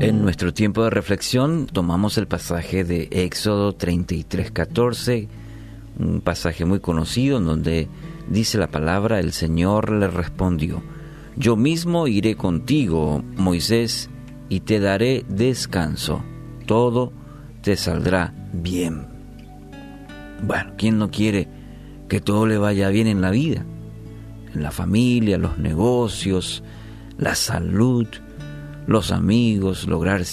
En nuestro tiempo de reflexión tomamos el pasaje de Éxodo 33, 14, un pasaje muy conocido en donde dice la palabra, el Señor le respondió, yo mismo iré contigo, Moisés, y te daré descanso, todo te saldrá bien. Bueno, ¿quién no quiere que todo le vaya bien en la vida? En la familia, los negocios, la salud, los amigos, lograr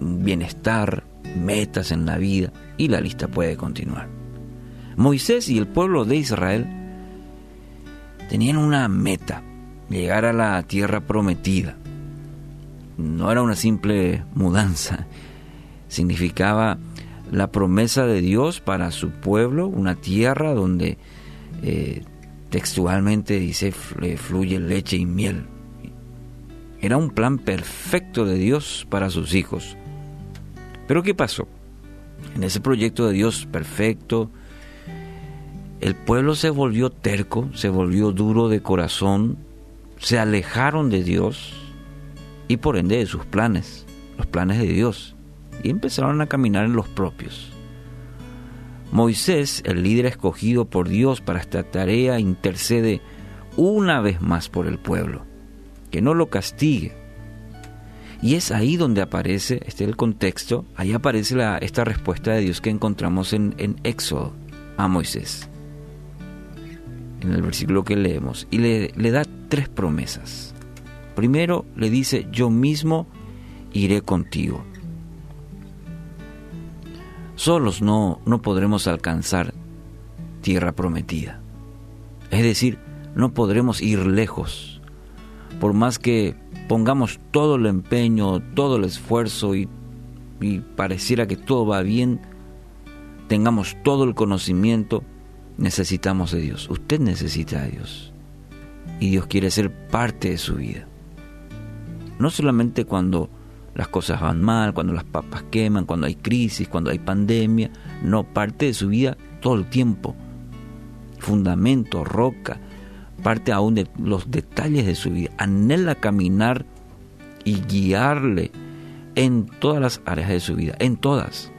bienestar, metas en la vida y la lista puede continuar. Moisés y el pueblo de Israel tenían una meta, llegar a la tierra prometida. No era una simple mudanza, significaba la promesa de Dios para su pueblo, una tierra donde eh, textualmente dice fluye leche y miel. Era un plan perfecto de Dios para sus hijos. Pero ¿qué pasó? En ese proyecto de Dios perfecto, el pueblo se volvió terco, se volvió duro de corazón, se alejaron de Dios y por ende de sus planes, los planes de Dios, y empezaron a caminar en los propios. Moisés, el líder escogido por Dios para esta tarea, intercede una vez más por el pueblo que no lo castigue. Y es ahí donde aparece, este es el contexto, ahí aparece esta respuesta de Dios que encontramos en, en Éxodo a Moisés, en el versículo que leemos, y le, le da tres promesas. Primero le dice, yo mismo iré contigo. Solos no, no podremos alcanzar tierra prometida. Es decir, no podremos ir lejos por más que pongamos todo el empeño, todo el esfuerzo y, pareciera que todo va bien, tengamos todo el conocimiento, necesitamos de Dios. Usted necesita de Dios. Y Dios quiere ser parte de su vida. No solamente cuando las cosas van mal, cuando las papas queman, cuando hay crisis, cuando hay pandemia, no, parte de su vida todo el tiempo. Fundamento, roca, parte aún de los detalles de su vida, anhela caminar y guiarle en todas las áreas de su vida, en todas.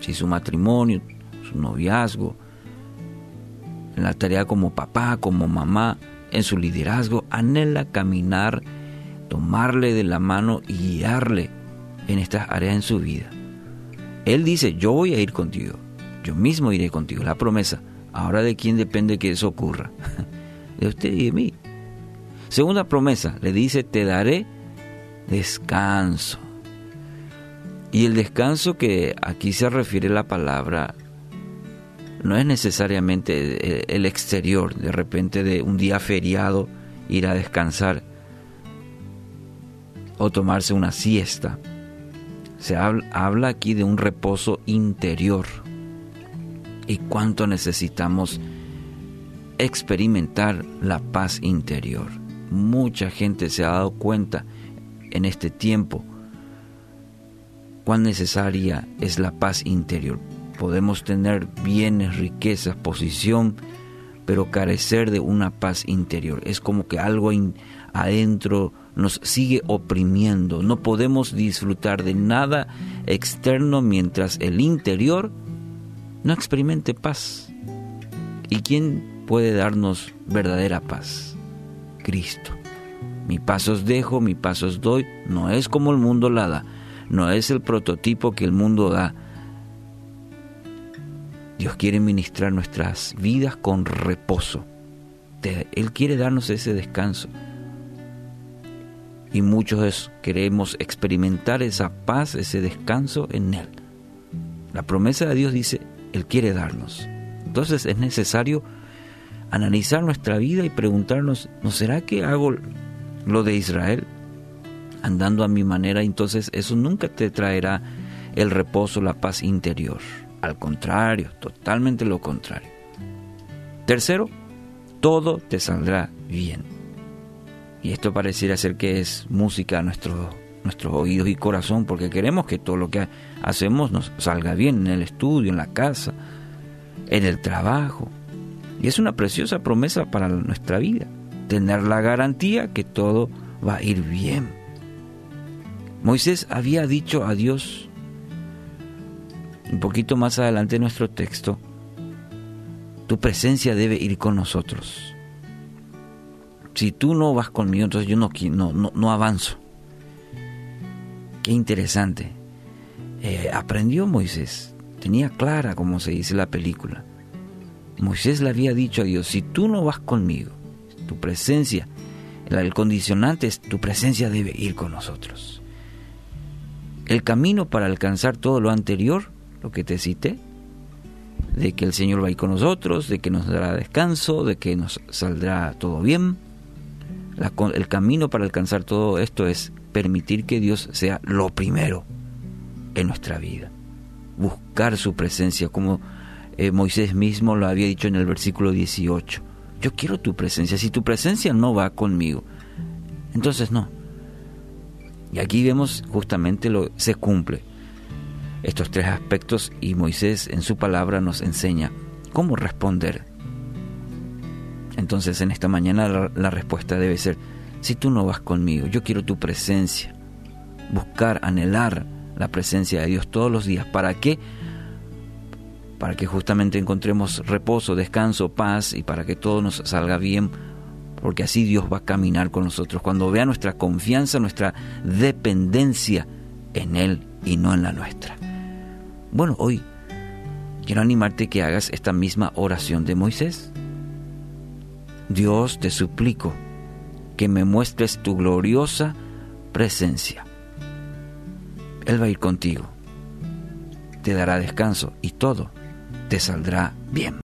Si su matrimonio, su noviazgo, en la tarea como papá, como mamá, en su liderazgo, anhela caminar, tomarle de la mano y guiarle en estas áreas en su vida. Él dice, yo voy a ir contigo, yo mismo iré contigo, la promesa. Ahora de quién depende que eso ocurra. de usted y de mí. Segunda promesa, le dice, te daré descanso. Y el descanso que aquí se refiere la palabra no es necesariamente el exterior, de repente de un día feriado ir a descansar o tomarse una siesta. Se habla, aquí de un reposo interior. ¿Y cuánto necesitamos experimentar la paz interior. Mucha gente se ha dado cuenta en este tiempo cuán necesaria es la paz interior. Podemos tener bienes, riquezas, posición, pero carecer de una paz interior. Es como que algo adentro nos sigue oprimiendo. No podemos disfrutar de nada externo mientras el interior no experimente paz. ¿Y quién puede darnos verdadera paz. Cristo. Mi pasos dejo, mi pasos doy, no es como el mundo la da, no es el prototipo que el mundo da. Dios quiere ministrar nuestras vidas con reposo. Él quiere darnos ese descanso. Y muchos queremos experimentar esa paz, ese descanso en Él. La promesa de Dios dice, Él quiere darnos. Entonces es necesario analizar nuestra vida y preguntarnos, ¿no será que hago lo de Israel? Andando a mi manera, entonces eso nunca te traerá el reposo, la paz interior. Al contrario, totalmente lo contrario. Tercero, todo te saldrá bien. Y esto pareciera ser que es música a nuestros, nuestros oídos y corazón, porque queremos que todo lo que hacemos nos salga bien en el estudio, en la casa, en el trabajo, y es una preciosa promesa para nuestra vida, tener la garantía que todo va a ir bien. Moisés había dicho a Dios, un poquito más adelante en nuestro texto, tu presencia debe ir con nosotros. Si tú no vas conmigo, entonces yo no, no, avanzo. Qué interesante. Eh, aprendió Moisés, tenía clara como se dice la película. Moisés le había dicho a Dios, si tú no vas conmigo, tu presencia, el condicionante es tu presencia debe ir con nosotros. El camino para alcanzar todo lo anterior, lo que te cité, de que el Señor va a ir con nosotros, de que nos dará descanso, de que nos saldrá todo bien. el camino para alcanzar todo esto es permitir que Dios sea lo primero en nuestra vida. Buscar su presencia, como eh, Moisés mismo lo había dicho en el versículo 18. Yo quiero tu presencia. Si tu presencia no va conmigo, entonces no. Y aquí vemos justamente lo se cumple estos tres aspectos y Moisés en su palabra nos enseña cómo responder. Entonces en esta mañana la, la respuesta debe ser, si tú no vas conmigo, yo quiero tu presencia. Buscar, anhelar la presencia de Dios todos los días. ¿Para qué? Para que justamente encontremos reposo, descanso, paz y para que todo nos salga bien porque así Dios va a caminar con nosotros. Cuando vea nuestra confianza, nuestra dependencia en Él y no en la nuestra. Bueno, hoy quiero animarte que hagas esta misma oración de Moisés. Dios, te suplico que me muestres tu gloriosa presencia. Él va a ir contigo, te dará descanso y todo te saldrá bien.